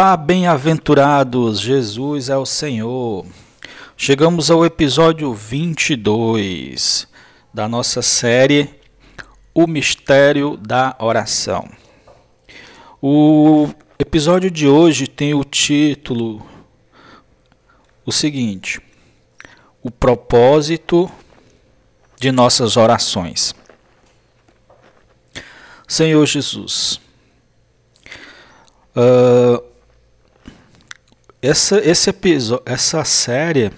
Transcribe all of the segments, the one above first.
Olá, bem-aventurados, Jesus é o Senhor. Chegamos ao episódio 22 da nossa série O Mistério da Oração. O episódio de hoje tem o título o seguinte: O propósito de nossas orações. Senhor Jesus, uh, essa, esse episódio, essa série,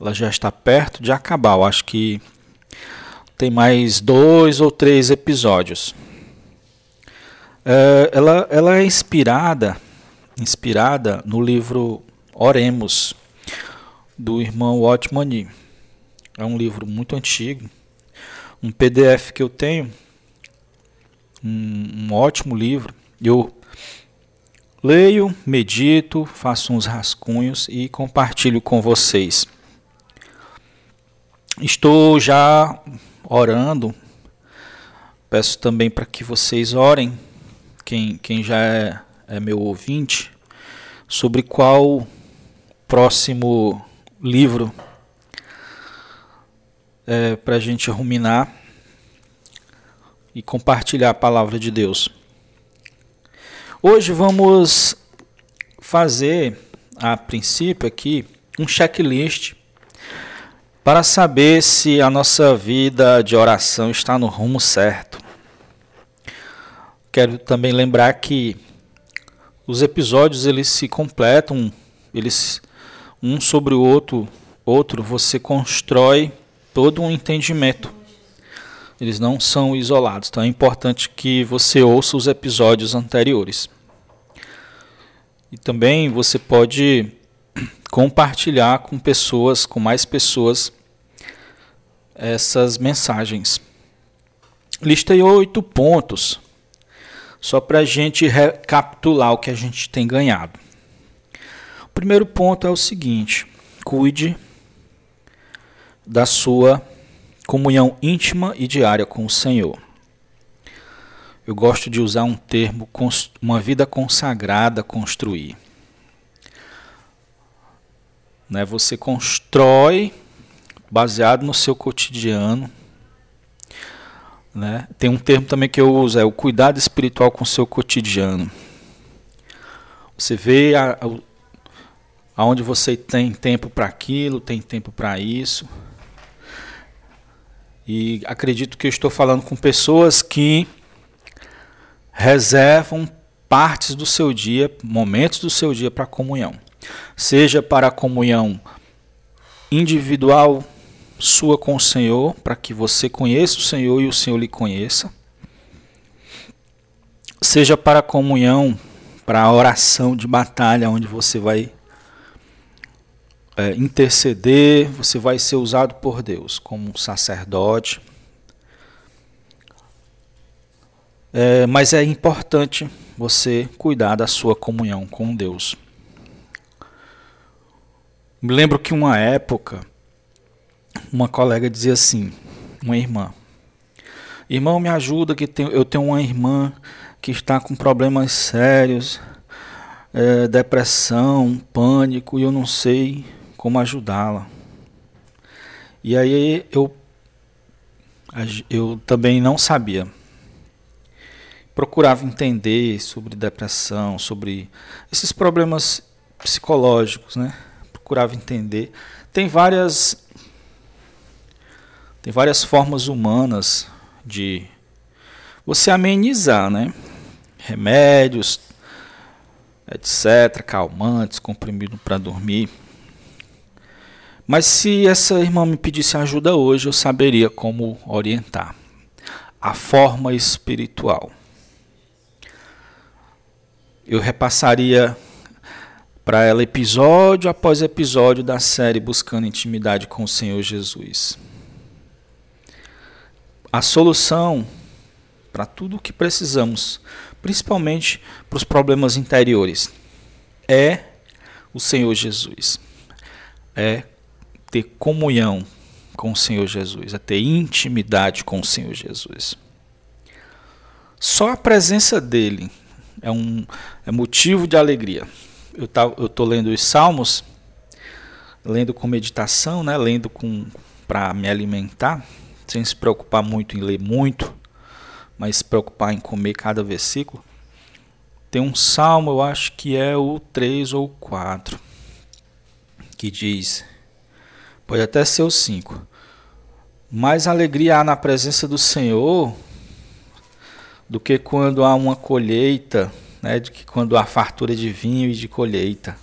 ela já está perto de acabar. Eu acho que tem mais dois ou três episódios. É, ela, ela é inspirada, inspirada no livro Oremos do irmão Watmani. É um livro muito antigo, um PDF que eu tenho, um, um ótimo livro. Eu Leio, medito, faço uns rascunhos e compartilho com vocês. Estou já orando. Peço também para que vocês orem, quem, quem já é, é meu ouvinte, sobre qual próximo livro é, para a gente ruminar e compartilhar a palavra de Deus. Hoje vamos fazer, a princípio aqui, um checklist para saber se a nossa vida de oração está no rumo certo. Quero também lembrar que os episódios eles se completam, eles um sobre o outro, outro você constrói todo um entendimento. Eles não são isolados, então é importante que você ouça os episódios anteriores. E também você pode compartilhar com pessoas, com mais pessoas, essas mensagens. Listei oito pontos, só para a gente recapitular o que a gente tem ganhado. O primeiro ponto é o seguinte: cuide da sua comunhão íntima e diária com o Senhor. Eu gosto de usar um termo, uma vida consagrada, construir. Né? Você constrói baseado no seu cotidiano. Né? Tem um termo também que eu uso, é o cuidado espiritual com o seu cotidiano. Você vê a, a, aonde você tem tempo para aquilo, tem tempo para isso. E acredito que eu estou falando com pessoas que reservam partes do seu dia, momentos do seu dia para comunhão. Seja para a comunhão individual sua com o Senhor, para que você conheça o Senhor e o Senhor lhe conheça. Seja para a comunhão, para a oração de batalha, onde você vai é, interceder, você vai ser usado por Deus como sacerdote. É, mas é importante você cuidar da sua comunhão com Deus. Me lembro que uma época, uma colega dizia assim, uma irmã, irmão me ajuda que eu tenho uma irmã que está com problemas sérios, é, depressão, pânico, e eu não sei como ajudá-la. E aí eu, eu também não sabia. Procurava entender sobre depressão, sobre esses problemas psicológicos, né? Procurava entender. Tem várias tem várias formas humanas de você amenizar, né? Remédios, etc, calmantes, comprimido para dormir. Mas se essa irmã me pedisse ajuda hoje, eu saberia como orientar. A forma espiritual. Eu repassaria para ela episódio após episódio da série Buscando Intimidade com o Senhor Jesus. A solução para tudo o que precisamos, principalmente para os problemas interiores, é o Senhor Jesus. É ter comunhão com o Senhor Jesus, a ter intimidade com o Senhor Jesus. Só a presença dele é um é motivo de alegria. Eu tá, tô lendo os Salmos, lendo com meditação, né? Lendo com para me alimentar, sem se preocupar muito em ler muito, mas se preocupar em comer cada versículo. Tem um salmo, eu acho que é o 3 ou 4, que diz: Pode até ser o 5. Mais alegria há na presença do Senhor do que quando há uma colheita, né, do que quando há fartura de vinho e de colheita.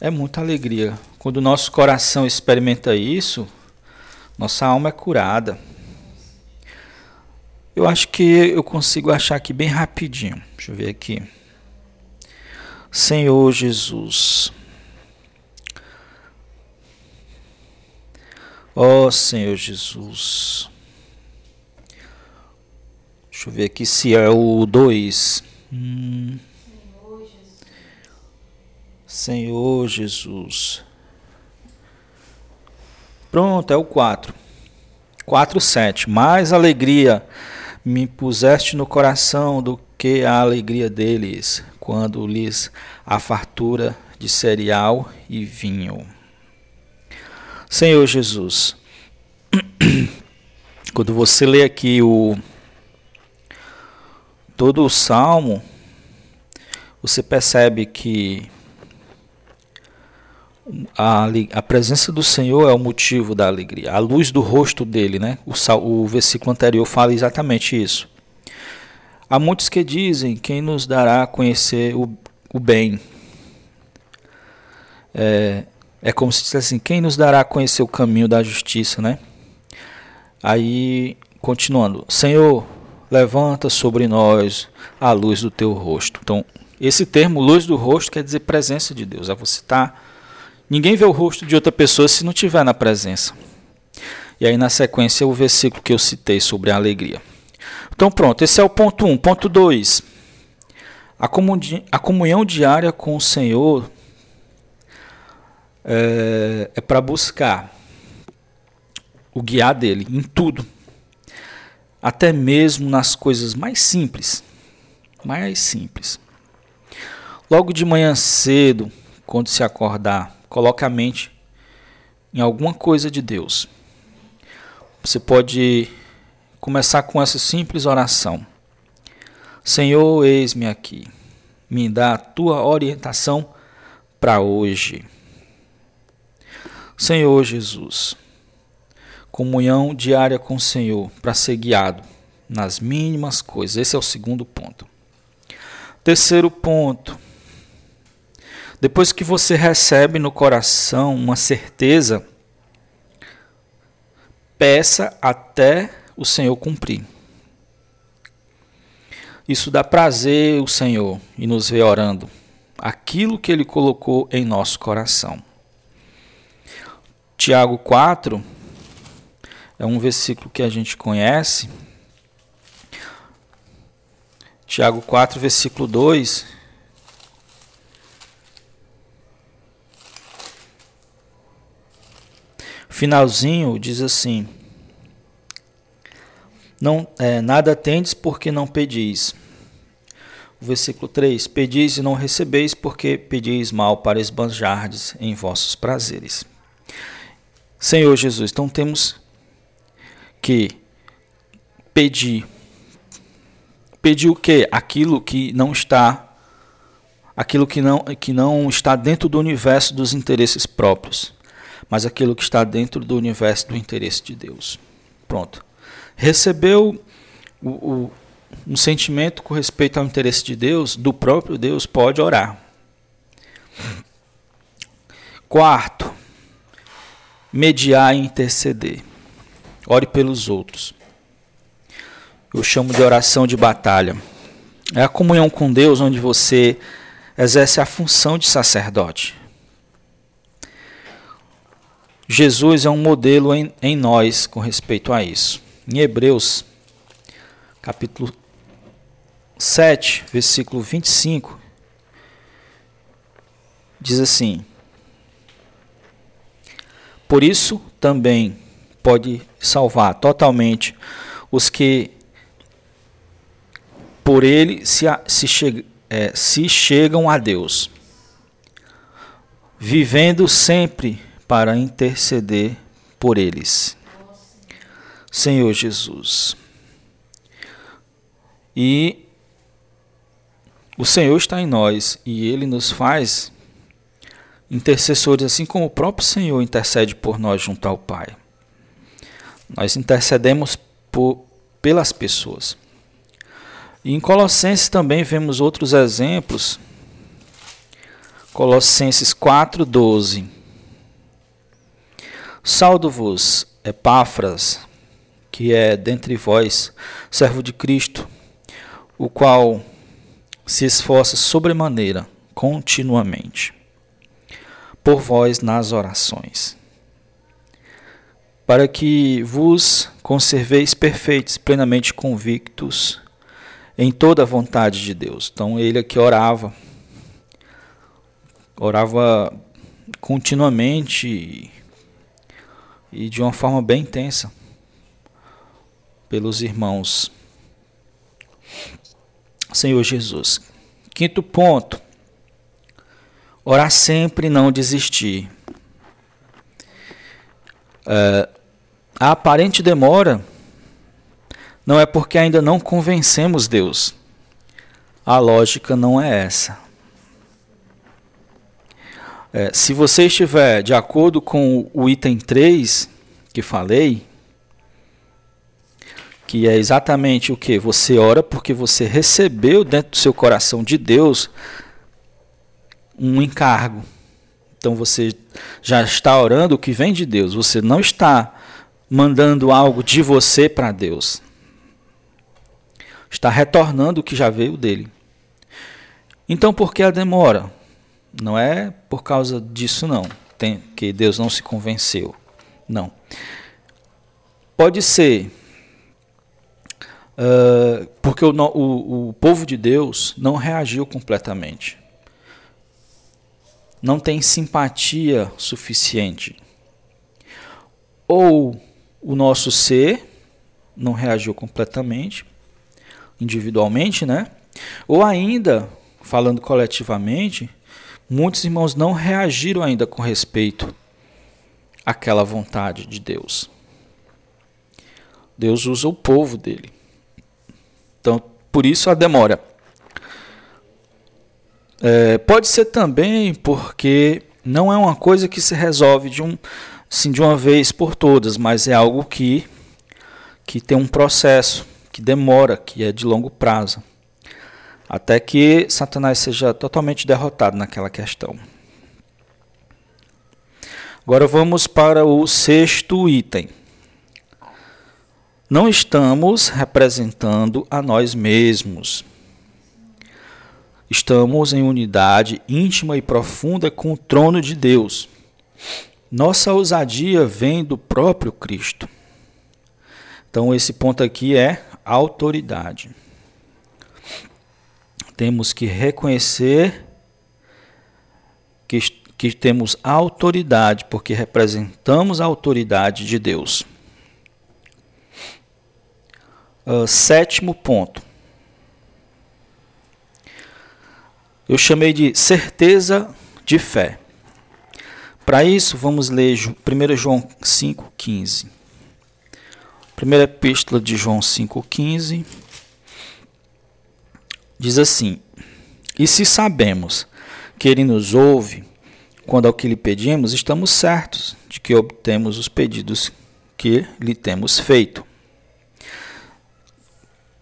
É muita alegria. Quando o nosso coração experimenta isso, nossa alma é curada. Eu acho que eu consigo achar aqui bem rapidinho. Deixa eu ver aqui. Senhor Jesus. Ó oh, Senhor Jesus. Deixa eu ver aqui se é o 2. Hum. Senhor Jesus. Pronto, é o 4. 4, 7. Mais alegria me puseste no coração do que a alegria deles, quando lhes a fartura de cereal e vinho. Senhor Jesus, quando você lê aqui o todo o salmo, você percebe que a, a presença do Senhor é o motivo da alegria, a luz do rosto dele, né? O, o versículo anterior fala exatamente isso. Há muitos que dizem: quem nos dará a conhecer o, o bem? É, é como se dissesse assim: quem nos dará a conhecer o caminho da justiça, né? Aí, continuando: Senhor, levanta sobre nós a luz do teu rosto. Então, esse termo, luz do rosto, quer dizer presença de Deus. É você. Tá Ninguém vê o rosto de outra pessoa se não tiver na presença. E aí, na sequência, o versículo que eu citei sobre a alegria. Então, pronto, esse é o ponto 1. Um. Ponto 2. A, a comunhão diária com o Senhor é, é para buscar o guiar dele em tudo, até mesmo nas coisas mais simples. Mais simples. Logo de manhã cedo, quando se acordar, Coloque a mente em alguma coisa de Deus. Você pode começar com essa simples oração: Senhor, eis-me aqui. Me dá a tua orientação para hoje. Senhor Jesus, comunhão diária com o Senhor para ser guiado nas mínimas coisas. Esse é o segundo ponto. Terceiro ponto, depois que você recebe no coração uma certeza, peça até o Senhor cumprir. Isso dá prazer ao Senhor e nos ver orando aquilo que Ele colocou em nosso coração. Tiago 4 é um versículo que a gente conhece. Tiago 4, versículo 2 finalzinho diz assim: não, é, Nada tendes porque não pedis. O versículo 3: Pedis e não recebeis, porque pedis mal para esbanjardes em vossos prazeres. Senhor Jesus, então temos que pedir. Pedir o que? Aquilo que não está aquilo que não, que não está dentro do universo dos interesses próprios mas aquilo que está dentro do universo do interesse de Deus. Pronto. Recebeu o, o, um sentimento com respeito ao interesse de Deus, do próprio Deus, pode orar. Quarto, mediar e interceder. Ore pelos outros. Eu chamo de oração de batalha. É a comunhão com Deus onde você exerce a função de sacerdote. Jesus é um modelo em, em nós com respeito a isso. Em Hebreus, capítulo 7, versículo 25, diz assim: Por isso também pode salvar totalmente os que por ele se, se, che, é, se chegam a Deus, vivendo sempre para interceder por eles. Senhor Jesus. E o Senhor está em nós e ele nos faz intercessores, assim como o próprio Senhor intercede por nós junto ao Pai. Nós intercedemos por, pelas pessoas. E em Colossenses também vemos outros exemplos. Colossenses 4:12. Saldo-vos, Epáfras, que é dentre vós, servo de Cristo, o qual se esforça sobremaneira continuamente por vós nas orações, para que vos conserveis perfeitos, plenamente convictos em toda a vontade de Deus. Então ele aqui orava, orava continuamente e de uma forma bem intensa pelos irmãos. Senhor Jesus. Quinto ponto. Orar sempre e não desistir. É, a aparente demora não é porque ainda não convencemos Deus. A lógica não é essa. É, se você estiver de acordo com o item 3 que falei, que é exatamente o que? Você ora porque você recebeu dentro do seu coração de Deus um encargo. Então você já está orando o que vem de Deus. Você não está mandando algo de você para Deus. Está retornando o que já veio dele. Então por que a demora? Não é por causa disso não, tem, que Deus não se convenceu. Não. Pode ser uh, porque o, o, o povo de Deus não reagiu completamente não tem simpatia suficiente. Ou o nosso ser não reagiu completamente, individualmente, né? Ou ainda, falando coletivamente, muitos irmãos não reagiram ainda com respeito àquela vontade de Deus. Deus usa o povo dele. Então, por isso a demora. É, pode ser também porque não é uma coisa que se resolve de, um, assim, de uma vez por todas, mas é algo que, que tem um processo, que demora, que é de longo prazo, até que Satanás seja totalmente derrotado naquela questão. Agora vamos para o sexto item. Não estamos representando a nós mesmos. Estamos em unidade íntima e profunda com o trono de Deus. Nossa ousadia vem do próprio Cristo. Então, esse ponto aqui é autoridade. Temos que reconhecer que, que temos autoridade, porque representamos a autoridade de Deus. Uh, sétimo ponto. Eu chamei de certeza de fé. Para isso, vamos ler 1 João 5,15. Primeira epístola de João 5,15 diz assim: E se sabemos que Ele nos ouve quando ao que lhe pedimos, estamos certos de que obtemos os pedidos que lhe temos feito.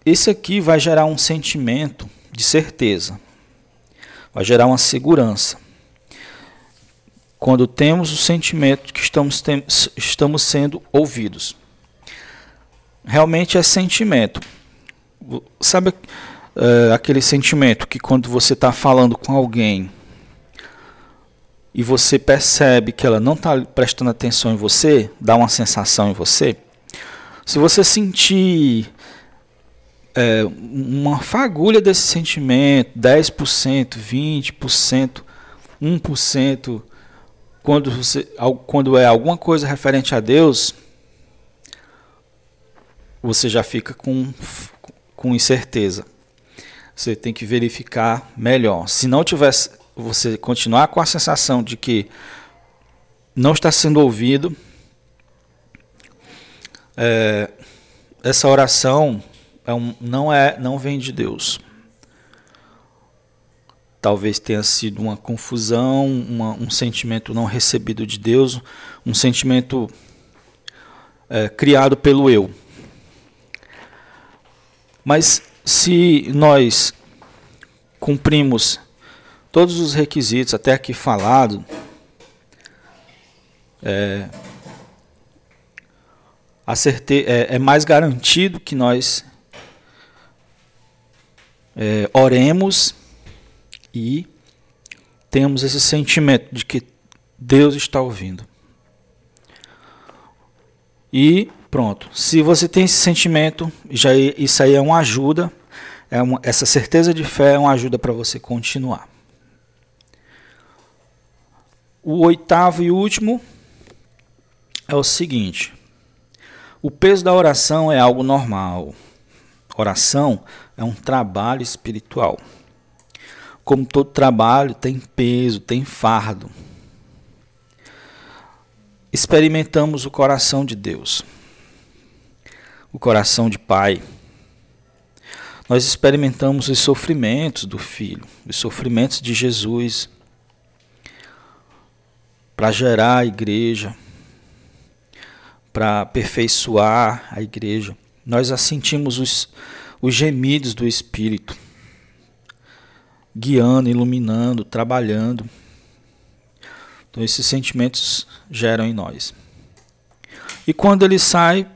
Isso aqui vai gerar um sentimento de certeza vai gerar uma segurança. Quando temos o sentimento que estamos, estamos sendo ouvidos. Realmente é sentimento. Sabe é, aquele sentimento que quando você está falando com alguém e você percebe que ela não está prestando atenção em você, dá uma sensação em você? Se você sentir é, uma fagulha desse sentimento, 10%, 20%, 1%, quando, você, quando é alguma coisa referente a Deus, você já fica com, com incerteza. você tem que verificar melhor. Se não tivesse, você continuar com a sensação de que não está sendo ouvido, é, essa oração é um, não é, não vem de Deus. Talvez tenha sido uma confusão, uma, um sentimento não recebido de Deus, um sentimento é, criado pelo eu. Mas se nós cumprimos todos os requisitos até aqui falado, é, é, é mais garantido que nós é, oremos e temos esse sentimento de que Deus está ouvindo. E pronto. Se você tem esse sentimento, já isso aí é uma ajuda. É uma, essa certeza de fé é uma ajuda para você continuar. O oitavo e último é o seguinte: o peso da oração é algo normal. Oração é um trabalho espiritual. Como todo trabalho, tem peso, tem fardo. Experimentamos o coração de Deus, o coração de Pai. Nós experimentamos os sofrimentos do Filho, os sofrimentos de Jesus para gerar a igreja, para aperfeiçoar a igreja. Nós assentimos os, os gemidos do Espírito, guiando, iluminando, trabalhando. Então, esses sentimentos geram em nós. E quando ele sai,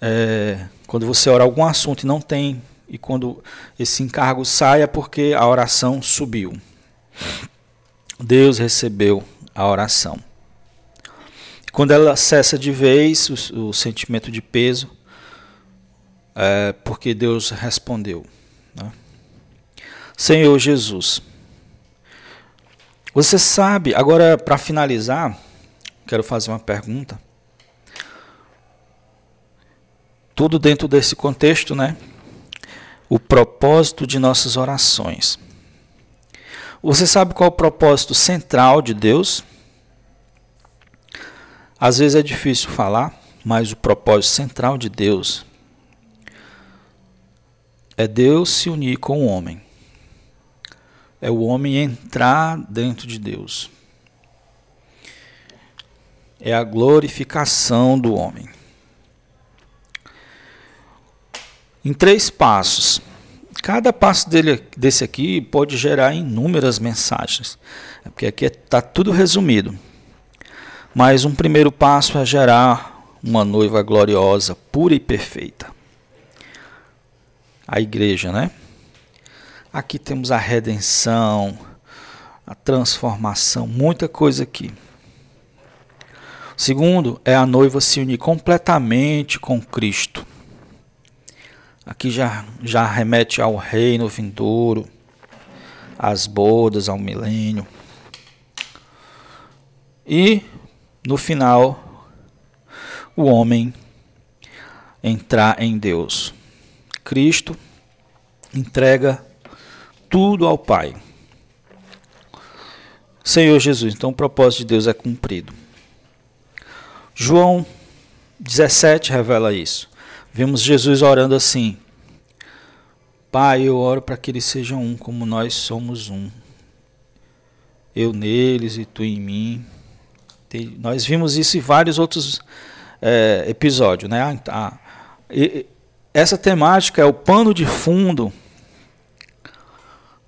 é, quando você ora algum assunto e não tem, e quando esse encargo sai, é porque a oração subiu. Deus recebeu a oração. Quando ela cessa de vez, o, o sentimento de peso, é porque Deus respondeu. Né? Senhor Jesus, você sabe, agora para finalizar, quero fazer uma pergunta. Tudo dentro desse contexto, né? O propósito de nossas orações. Você sabe qual é o propósito central de Deus? Às vezes é difícil falar, mas o propósito central de Deus é Deus se unir com o homem. É o homem entrar dentro de Deus. É a glorificação do homem. Em três passos. Cada passo dele, desse aqui pode gerar inúmeras mensagens. É porque aqui está tudo resumido. Mas um primeiro passo é gerar uma noiva gloriosa, pura e perfeita a igreja, né? Aqui temos a redenção, a transformação, muita coisa aqui. Segundo, é a noiva se unir completamente com Cristo. Aqui já, já remete ao reino vindouro, às bodas, ao milênio. E, no final, o homem entrar em Deus. Cristo entrega tudo ao Pai. Senhor Jesus, então o propósito de Deus é cumprido. João 17 revela isso. Vemos Jesus orando assim: Pai, eu oro para que eles sejam um, como nós somos um. Eu neles e tu em mim. Nós vimos isso em vários outros é, episódios, né? A, a, essa temática é o pano de fundo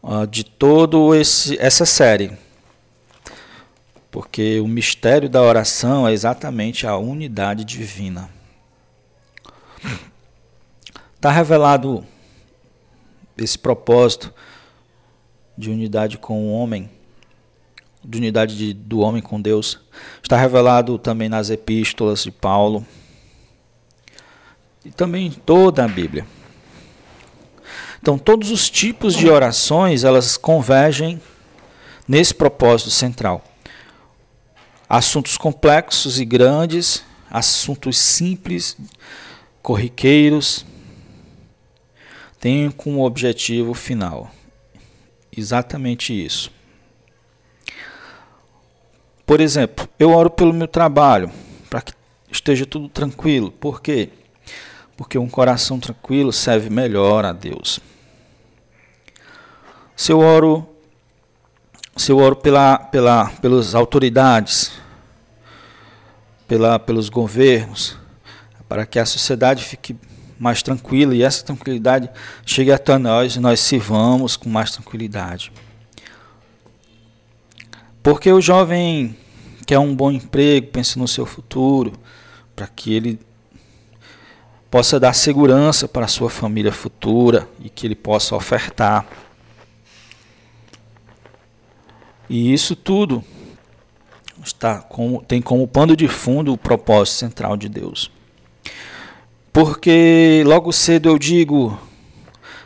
uh, de todo esse essa série. Porque o mistério da oração é exatamente a unidade divina. Está revelado esse propósito de unidade com o homem, de unidade de, do homem com Deus. Está revelado também nas epístolas de Paulo e também em toda a Bíblia. Então, todos os tipos de orações, elas convergem nesse propósito central. Assuntos complexos e grandes, assuntos simples, corriqueiros, tem como objetivo final exatamente isso. Por exemplo, eu oro pelo meu trabalho, para que esteja tudo tranquilo. Por quê? Porque um coração tranquilo serve melhor a Deus. Se eu oro, se eu oro pela, pela, pelas autoridades, pela, pelos governos, para que a sociedade fique mais tranquila e essa tranquilidade chegue até nós e nós sirvamos com mais tranquilidade. Porque o jovem quer um bom emprego, pensa no seu futuro, para que ele possa dar segurança para a sua família futura e que ele possa ofertar. E isso tudo está como, tem como pano de fundo o propósito central de Deus. Porque logo cedo eu digo: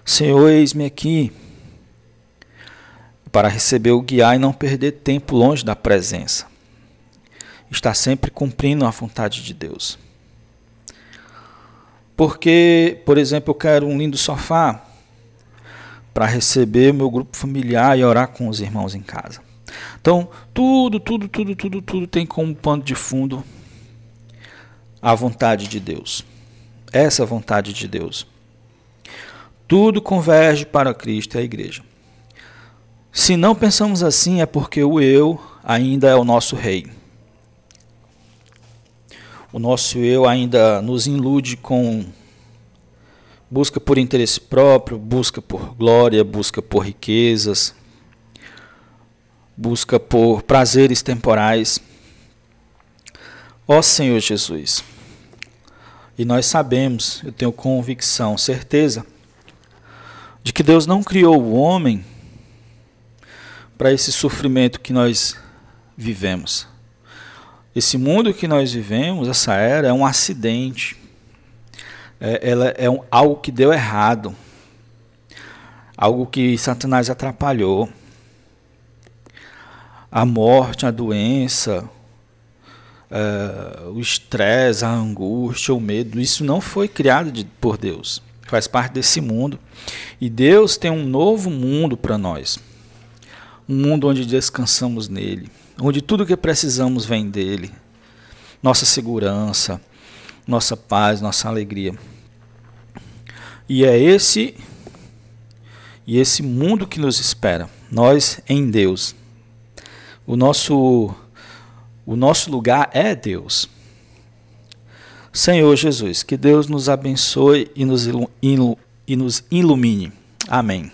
Senhor, eis-me aqui, para receber o guiar e não perder tempo longe da presença. Está sempre cumprindo a vontade de Deus. Porque, por exemplo, eu quero um lindo sofá para receber meu grupo familiar e orar com os irmãos em casa. Então, tudo, tudo, tudo, tudo, tudo tem como pano de fundo a vontade de Deus essa é vontade de Deus. Tudo converge para Cristo e a igreja. Se não pensamos assim, é porque o eu ainda é o nosso rei. O nosso eu ainda nos ilude com busca por interesse próprio, busca por glória, busca por riquezas, busca por prazeres temporais. Ó Senhor Jesus, e nós sabemos, eu tenho convicção, certeza, de que Deus não criou o homem para esse sofrimento que nós vivemos. Esse mundo que nós vivemos, essa era, é um acidente. É, ela é um, algo que deu errado. Algo que Satanás atrapalhou. A morte, a doença, uh, o estresse, a angústia, o medo, isso não foi criado de, por Deus. Faz parte desse mundo. E Deus tem um novo mundo para nós. Um mundo onde descansamos nele. Onde tudo que precisamos vem dele. Nossa segurança, nossa paz, nossa alegria. E é esse e esse mundo que nos espera. Nós em Deus. O nosso o nosso lugar é Deus. Senhor Jesus, que Deus nos abençoe e nos, e nos ilumine. Amém.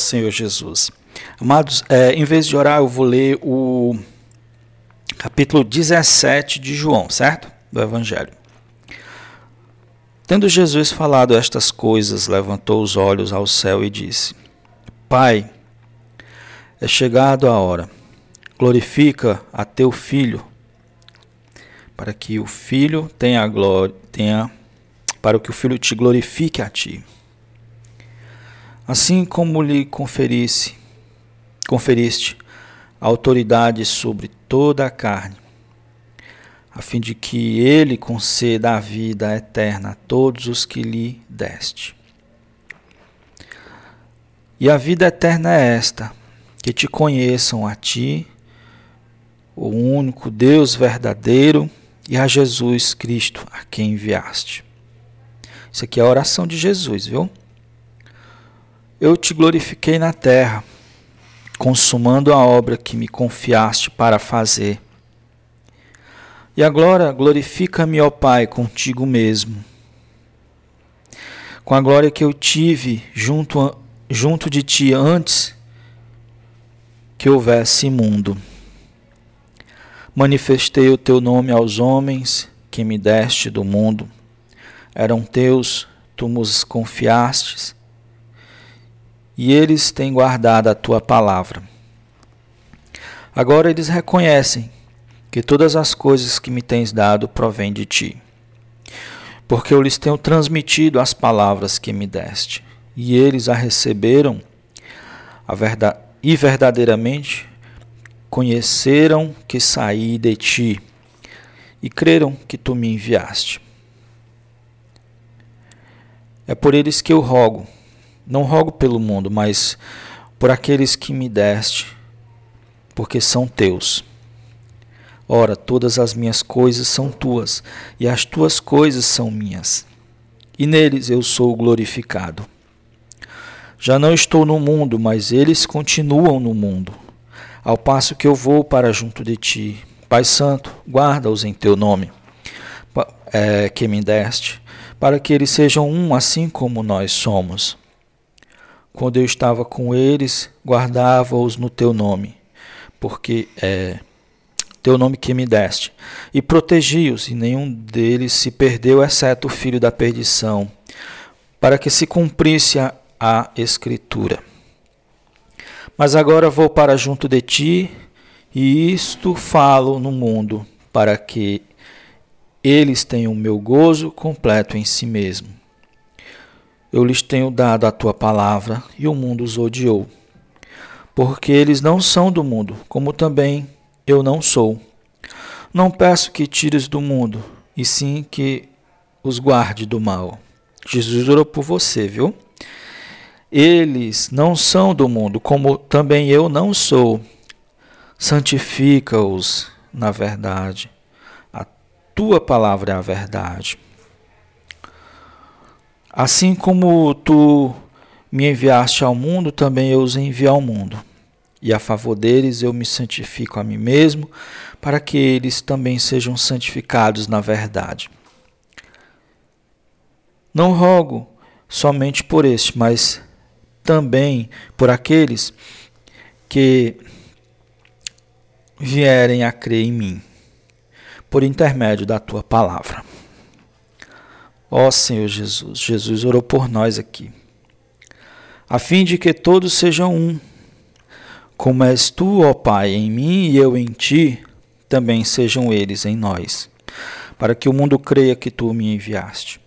Senhor Jesus. Amados, é, em vez de orar, eu vou ler o capítulo 17 de João, certo? Do Evangelho. Tendo Jesus falado estas coisas, levantou os olhos ao céu e disse: Pai, é chegado a hora, glorifica a teu filho, para que o filho tenha glória, tenha, para que o filho te glorifique a ti. Assim como lhe conferisse, conferiste autoridade sobre toda a carne, a fim de que ele conceda a vida eterna a todos os que lhe deste. E a vida eterna é esta: que te conheçam a ti, o único Deus verdadeiro, e a Jesus Cristo, a quem enviaste. Isso aqui é a oração de Jesus, viu? Eu te glorifiquei na terra, consumando a obra que me confiaste para fazer. E agora glorifica-me, ó Pai, contigo mesmo. Com a glória que eu tive junto, junto de ti antes que houvesse mundo. Manifestei o teu nome aos homens que me deste do mundo. Eram teus, tu nos confiastes, e eles têm guardado a tua palavra. Agora eles reconhecem que todas as coisas que me tens dado provêm de ti. Porque eu lhes tenho transmitido as palavras que me deste, e eles a receberam a verdade, e verdadeiramente conheceram que saí de ti e creram que tu me enviaste. É por eles que eu rogo, não rogo pelo mundo, mas por aqueles que me deste, porque são teus. Ora, todas as minhas coisas são tuas, e as tuas coisas são minhas, e neles eu sou glorificado. Já não estou no mundo, mas eles continuam no mundo, ao passo que eu vou para junto de ti. Pai Santo, guarda-os em teu nome, é, que me deste, para que eles sejam um assim como nós somos. Quando eu estava com eles, guardava-os no teu nome, porque é teu nome que me deste, e protegi-os, e nenhum deles se perdeu, exceto o filho da perdição, para que se cumprisse a, a Escritura. Mas agora vou para junto de ti, e isto falo no mundo, para que eles tenham o meu gozo completo em si mesmo. Eu lhes tenho dado a tua palavra, e o mundo os odiou, porque eles não são do mundo, como também eu não sou. Não peço que tires do mundo, e sim que os guarde do mal. Jesus orou por você, viu? Eles não são do mundo, como também eu não sou. Santifica-os na verdade. A tua palavra é a verdade. Assim como tu me enviaste ao mundo, também eu os envio ao mundo e a favor deles eu me santifico a mim mesmo, para que eles também sejam santificados na verdade. Não rogo somente por este, mas também por aqueles que vierem a crer em mim, por intermédio da tua palavra. Ó Senhor Jesus, Jesus orou por nós aqui, a fim de que todos sejam um como és tu, ó Pai, em mim e eu em ti, também sejam eles em nós, para que o mundo creia que tu me enviaste.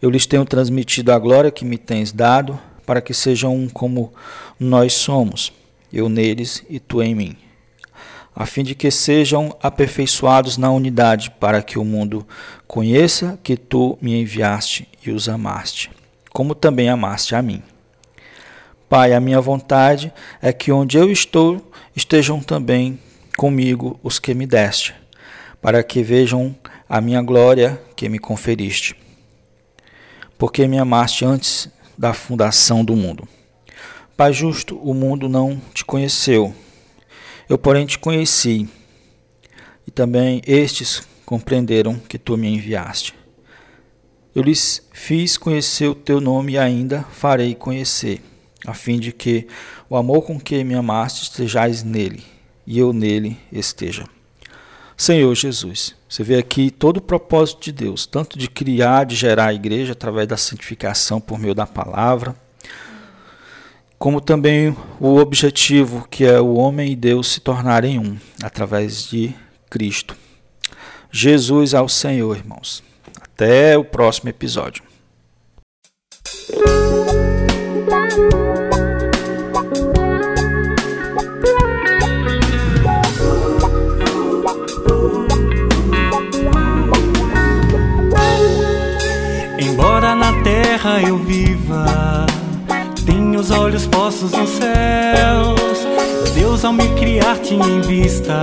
Eu lhes tenho transmitido a glória que me tens dado, para que sejam um como nós somos, eu neles e tu em mim, a fim de que sejam aperfeiçoados na unidade, para que o mundo conheça que tu me enviaste e os amaste, como também amaste a mim. Pai, a minha vontade é que onde eu estou estejam também comigo os que me deste, para que vejam a minha glória que me conferiste. Porque me amaste antes da fundação do mundo. Pai justo, o mundo não te conheceu. Eu, porém, te conheci. E também estes compreenderam que tu me enviaste. Eu lhes fiz conhecer o teu nome e ainda farei conhecer a fim de que o amor com que me amaste estejais nele e eu nele esteja. Senhor Jesus, você vê aqui todo o propósito de Deus, tanto de criar, de gerar a igreja através da santificação por meio da palavra, como também o objetivo que é o homem e Deus se tornarem um através de Cristo. Jesus ao Senhor, irmãos. Até o próximo episódio. Embora na terra eu viva, os olhos postos nos céus. Deus, ao me criar, tinha em vista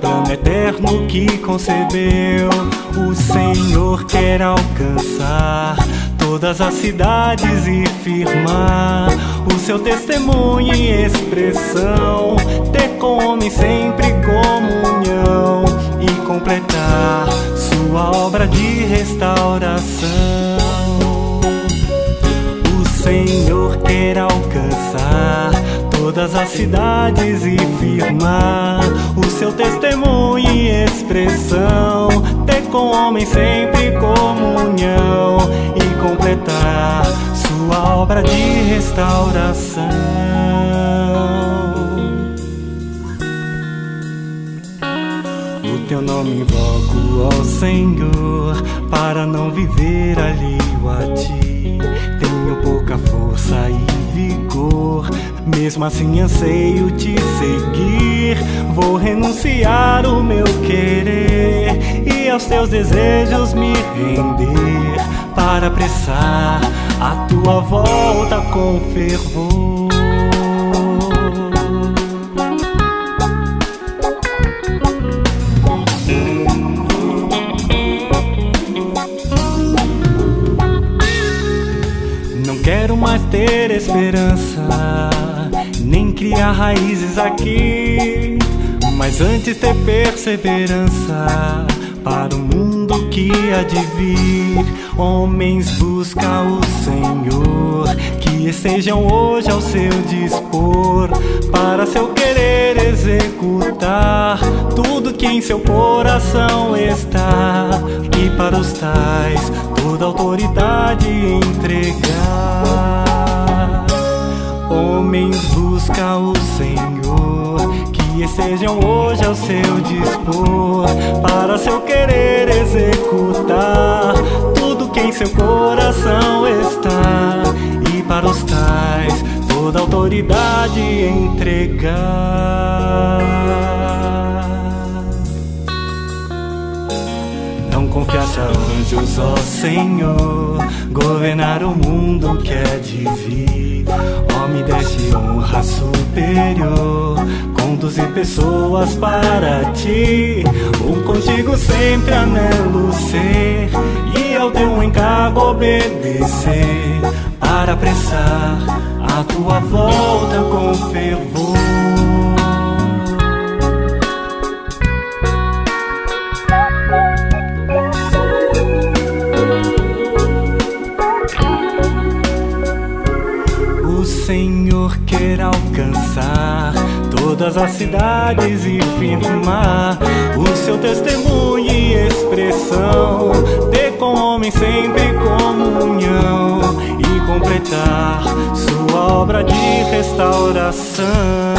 plano eterno que concebeu. O Senhor quer alcançar todas as cidades e firmar o seu testemunho e expressão. Ter com homem sempre comunhão e completar sua obra de restauração. O Senhor quer alcançar todas as cidades e firmar o seu testemunho e expressão. Ter com homem sempre comunhão e completar sua obra de restauração. O teu nome invoco, ó Senhor, para não viver alheio a ti. Pouca força e vigor, mesmo assim anseio te seguir. Vou renunciar o meu querer e aos teus desejos me render para apressar a tua volta com fervor. Mais ter esperança, nem criar raízes aqui, mas antes ter perseverança para o mundo que há de vir. Homens busca o Senhor, que estejam hoje ao seu dispor, para seu querer executar tudo que em seu coração está, e para os tais toda autoridade entregar. Homens busca o Senhor, que estejam hoje ao seu dispor, para seu querer executar tudo que em seu coração está, e para os tais toda autoridade entregar. Não confiasse a anjos, ó Senhor, governar o mundo que é de vir. Ó, me deste honra superior, conduzir pessoas para ti. Um contigo sempre anelo ser, e ao teu encargo obedecer, para apressar a tua volta com fervor. Alcançar todas as cidades e firmar o seu testemunho e expressão. Ter com homem sempre comunhão e completar sua obra de restauração.